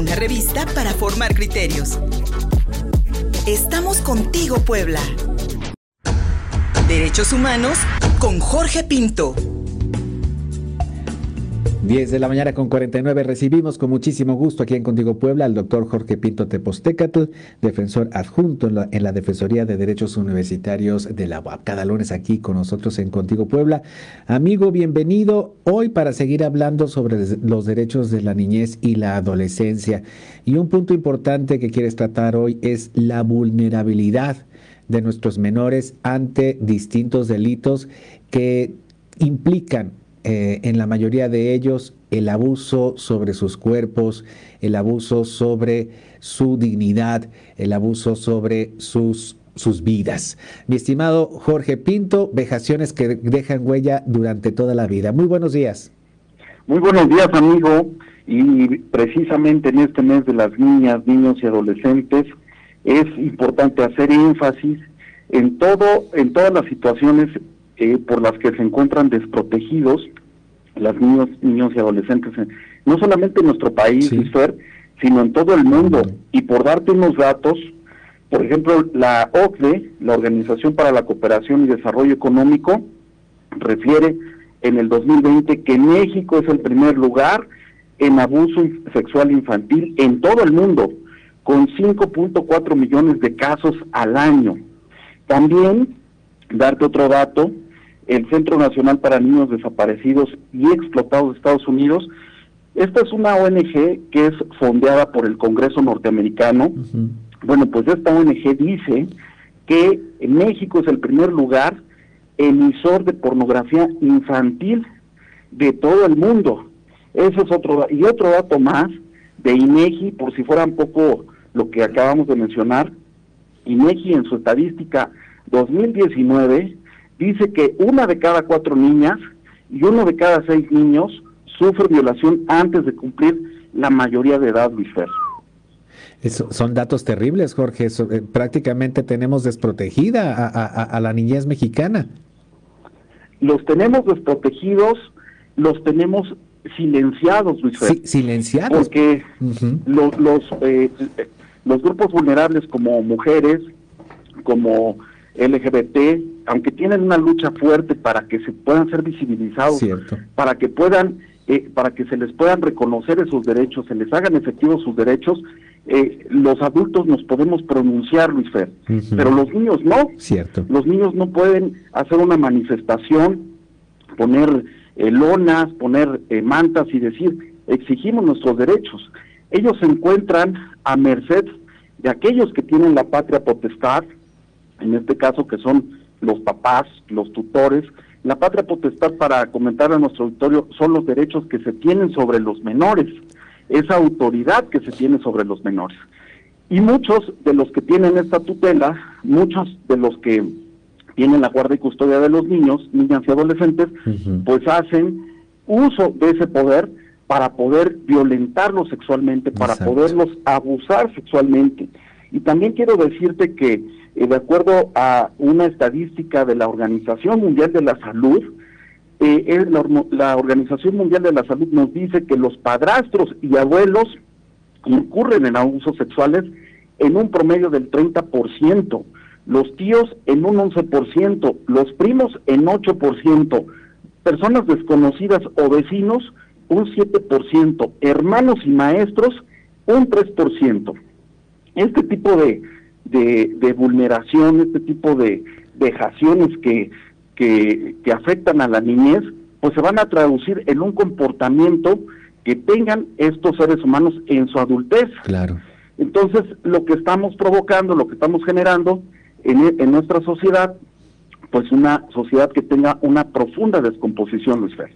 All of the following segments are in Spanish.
una revista para formar criterios. Estamos contigo, Puebla. Derechos Humanos con Jorge Pinto. 10 de la mañana con 49 recibimos con muchísimo gusto aquí en Contigo Puebla al doctor Jorge Pinto Tepostecatl, defensor adjunto en la, Defensoría de Derechos Universitarios de la UAP. Cada lunes aquí con nosotros en Contigo Puebla. Amigo, bienvenido hoy para seguir hablando sobre los derechos de la niñez y la adolescencia. Y un punto importante que quieres tratar hoy es la vulnerabilidad de nuestros menores ante distintos delitos que implican eh, en la mayoría de ellos el abuso sobre sus cuerpos, el abuso sobre su dignidad, el abuso sobre sus sus vidas. Mi estimado Jorge Pinto, vejaciones que dejan huella durante toda la vida. Muy buenos días. Muy buenos días, amigo. Y precisamente en este mes de las niñas, niños y adolescentes, es importante hacer énfasis en todo, en todas las situaciones eh, por las que se encuentran desprotegidos las niños, niños y adolescentes, no solamente en nuestro país, sino en todo el mundo. Y por darte unos datos, por ejemplo, la OCDE, la Organización para la Cooperación y Desarrollo Económico, refiere en el 2020 que México es el primer lugar en abuso sexual infantil en todo el mundo, con 5.4 millones de casos al año. También, darte otro dato, el Centro Nacional para Niños Desaparecidos y Explotados de Estados Unidos. Esta es una ONG que es fondeada por el Congreso norteamericano. Bueno, pues esta ONG dice que México es el primer lugar emisor de pornografía infantil de todo el mundo. Eso es otro y otro dato más de INEGI, por si fuera un poco lo que acabamos de mencionar. INEGI en su estadística 2019 dice que una de cada cuatro niñas y uno de cada seis niños sufre violación antes de cumplir la mayoría de edad, Luis Fer. son datos terribles, Jorge. Eh, prácticamente tenemos desprotegida a, la niñez mexicana. Los tenemos desprotegidos, los tenemos silenciados, Luis Fer. silenciados. Porque los, los, eh, los grupos vulnerables como mujeres, como LGBT, aunque tienen una lucha fuerte para que se puedan ser visibilizados, para que puedan, eh, para que se les puedan reconocer esos derechos, se les hagan efectivos sus derechos, eh, los adultos nos podemos pronunciar, Luis Fer, pero los niños no. Cierto. Los niños no pueden hacer una manifestación, poner eh, lonas, poner mantas y decir, exigimos nuestros derechos. Ellos se encuentran a merced de aquellos que tienen la patria potestad, en este caso que son los papás, los tutores. La patria potestad, para comentar a nuestro auditorio, son los derechos que se tienen sobre los menores, esa autoridad que se tiene sobre los menores. Y muchos de los que tienen esta tutela, muchos de los que tienen la guardia y custodia de los niños, niñas y adolescentes, pues hacen uso de ese poder para poder violentarlos sexualmente, para poderlos abusar sexualmente. Y también quiero decirte que eh, de acuerdo a una estadística de la Organización Mundial de la Salud, eh, la, Organización Mundial de la Salud nos dice que los padrastros y abuelos incurren en abusos sexuales en un promedio del 30%, los tíos en un 11%, los primos en 8%, personas desconocidas o vecinos un 7%, hermanos y maestros un 3%. Este tipo de, de, vulneración, este tipo de vejaciones que, que, que afectan a la niñez, pues se van a traducir en un comportamiento que tengan estos seres humanos en su adultez. Claro. Entonces, lo que estamos provocando, lo que estamos generando en, en nuestra sociedad, pues una sociedad que tenga una profunda descomposición, Luis Fer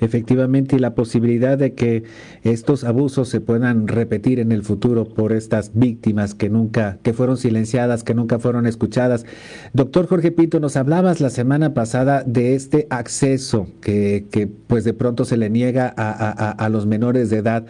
efectivamente y la posibilidad de que estos abusos se puedan repetir en el futuro por estas víctimas que nunca, que fueron silenciadas, que nunca fueron escuchadas. Doctor Jorge Pinto, nos hablabas la semana pasada de este acceso que, que pues de pronto se le niega a, a, los menores de edad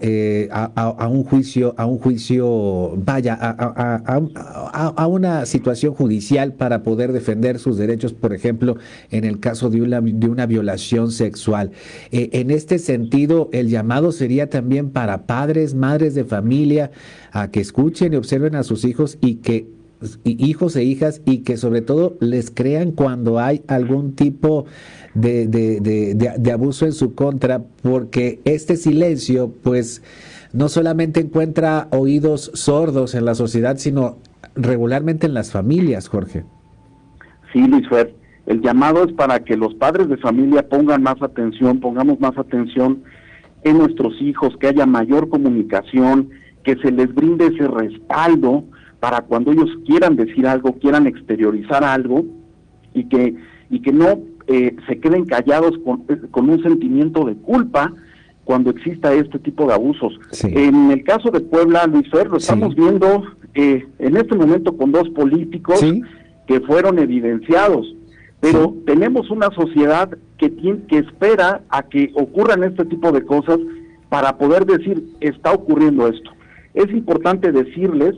eh, a, a, un juicio, a un juicio, vaya, a, una situación judicial para poder defender sus derechos, por ejemplo, en el caso de una, de una violación sexual. Eh, en este sentido, el llamado sería también para padres, madres de familia, a que escuchen y observen a sus hijos y que hijos e hijas y que sobre todo les crean cuando hay algún tipo de, de, abuso en su contra, porque este silencio, pues, no solamente encuentra oídos sordos en la sociedad, sino regularmente en las familias, Jorge. Sí, Luis Fer, el llamado es para que los padres de familia pongan más atención, pongamos más atención en nuestros hijos, que haya mayor comunicación, que se les brinde ese respaldo para cuando ellos quieran decir algo, quieran exteriorizar algo y que, y que no eh, se queden callados con, con, un sentimiento de culpa cuando exista este tipo de abusos. En el caso de Puebla, Luis Fer, lo estamos viendo eh, en este momento con dos políticos que fueron evidenciados, pero tenemos una sociedad que, tiene, que espera a que ocurran este tipo de cosas para poder decir, está ocurriendo esto. Es importante decirles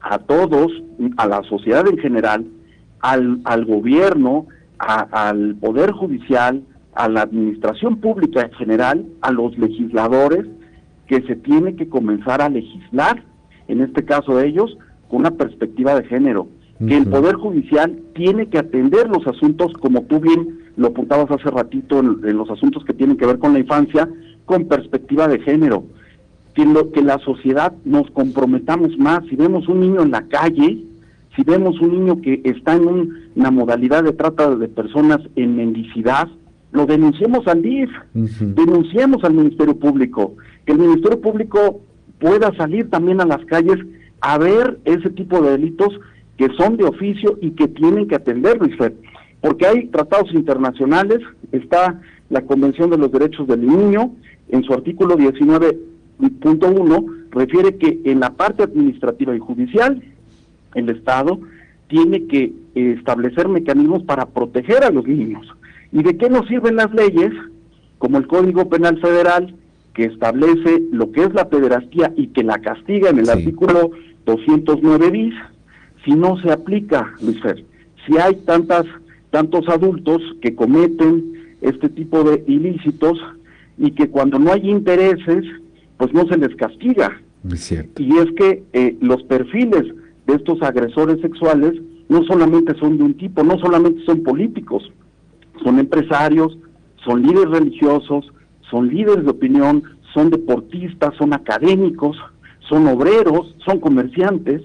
a todos, a la sociedad en general, al, al gobierno, al Poder Judicial, a la administración pública en general, a los legisladores, que se tiene que comenzar a legislar, en este caso de ellos, con una perspectiva de género, que el Poder Judicial tiene que atender los asuntos, como tú bien lo apuntabas hace ratito, en los asuntos que tienen que ver con la infancia, con perspectiva de género. Que, la sociedad nos comprometamos más. Si vemos un niño en la calle, si vemos un niño que está en una modalidad de trata de personas en mendicidad, lo denunciemos al DIF, denunciemos al Ministerio Público, que el Ministerio Público pueda salir también a las calles a ver ese tipo de delitos que son de oficio y que tienen que atender, Luis porque hay tratados internacionales, está la Convención de los Derechos del Niño, en su artículo 19 punto uno refiere que en la parte administrativa y judicial, el Estado tiene que establecer mecanismos para proteger a los niños. ¿Y de qué nos sirven las leyes? Como el Código Penal Federal, que establece lo que es la pederastía y que la castiga en el artículo 209 bis, si no se aplica, Luis Fer, si hay tantas, tantos adultos que cometen este tipo de ilícitos y que cuando no hay intereses, pues no se les castiga. Y es que eh, los perfiles de estos agresores sexuales no solamente son de un tipo, no solamente son políticos, son empresarios, son líderes religiosos, son líderes de opinión, son deportistas, son académicos, son obreros, son comerciantes.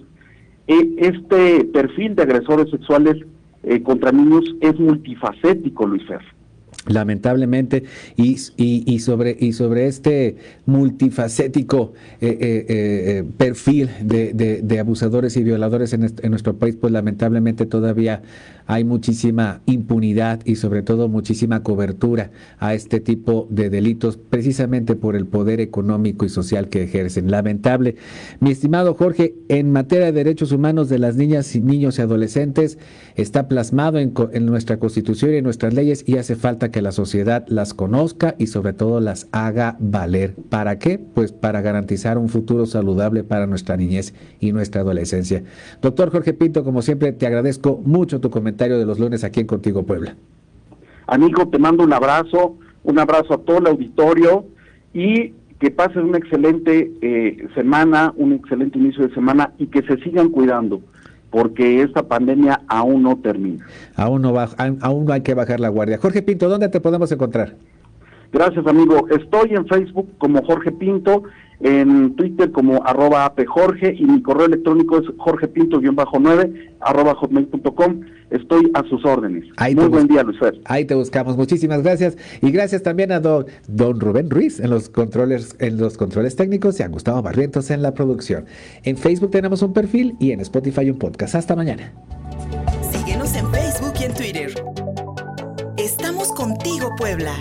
Eh, este perfil de agresores sexuales eh, contra niños es multifacético, Luis Fer lamentablemente y, sobre y sobre este multifacético eh, eh, eh, perfil de, abusadores y violadores en, en, nuestro país pues lamentablemente todavía hay muchísima impunidad y sobre todo muchísima cobertura a este tipo de delitos precisamente por el poder económico y social que ejercen. Lamentable. Mi estimado Jorge, en materia de derechos humanos de las niñas y niños y adolescentes está plasmado en, en nuestra constitución y en nuestras leyes y hace falta que la sociedad las conozca y sobre todo las haga valer. ¿Para qué? Pues para garantizar un futuro saludable para nuestra niñez y nuestra adolescencia. Doctor Jorge Pinto, como siempre, te agradezco mucho tu comentario de los lunes aquí en Contigo Puebla. Amigo, te mando un abrazo, un abrazo a todo el auditorio y que pasen una excelente eh, semana, un excelente inicio de semana y que se sigan cuidando porque esta pandemia aún no termina. Aún no, aún no hay que bajar la guardia. Jorge Pinto, ¿dónde te podemos encontrar? Gracias, amigo. Estoy en Facebook como Jorge Pinto en Twitter como arroba apjorge y mi correo electrónico es jorgepinto-9 arroba hotmail.com. Estoy a sus órdenes. Muy buen día, Luis Ahí te buscamos. Muchísimas gracias. Y gracias también a don, don Rubén Ruiz en los controles, en los controles técnicos y a Gustavo Barrientos en la producción. En Facebook tenemos un perfil y en Spotify un podcast. Hasta mañana. Síguenos en Facebook y en Twitter. Estamos contigo, Puebla.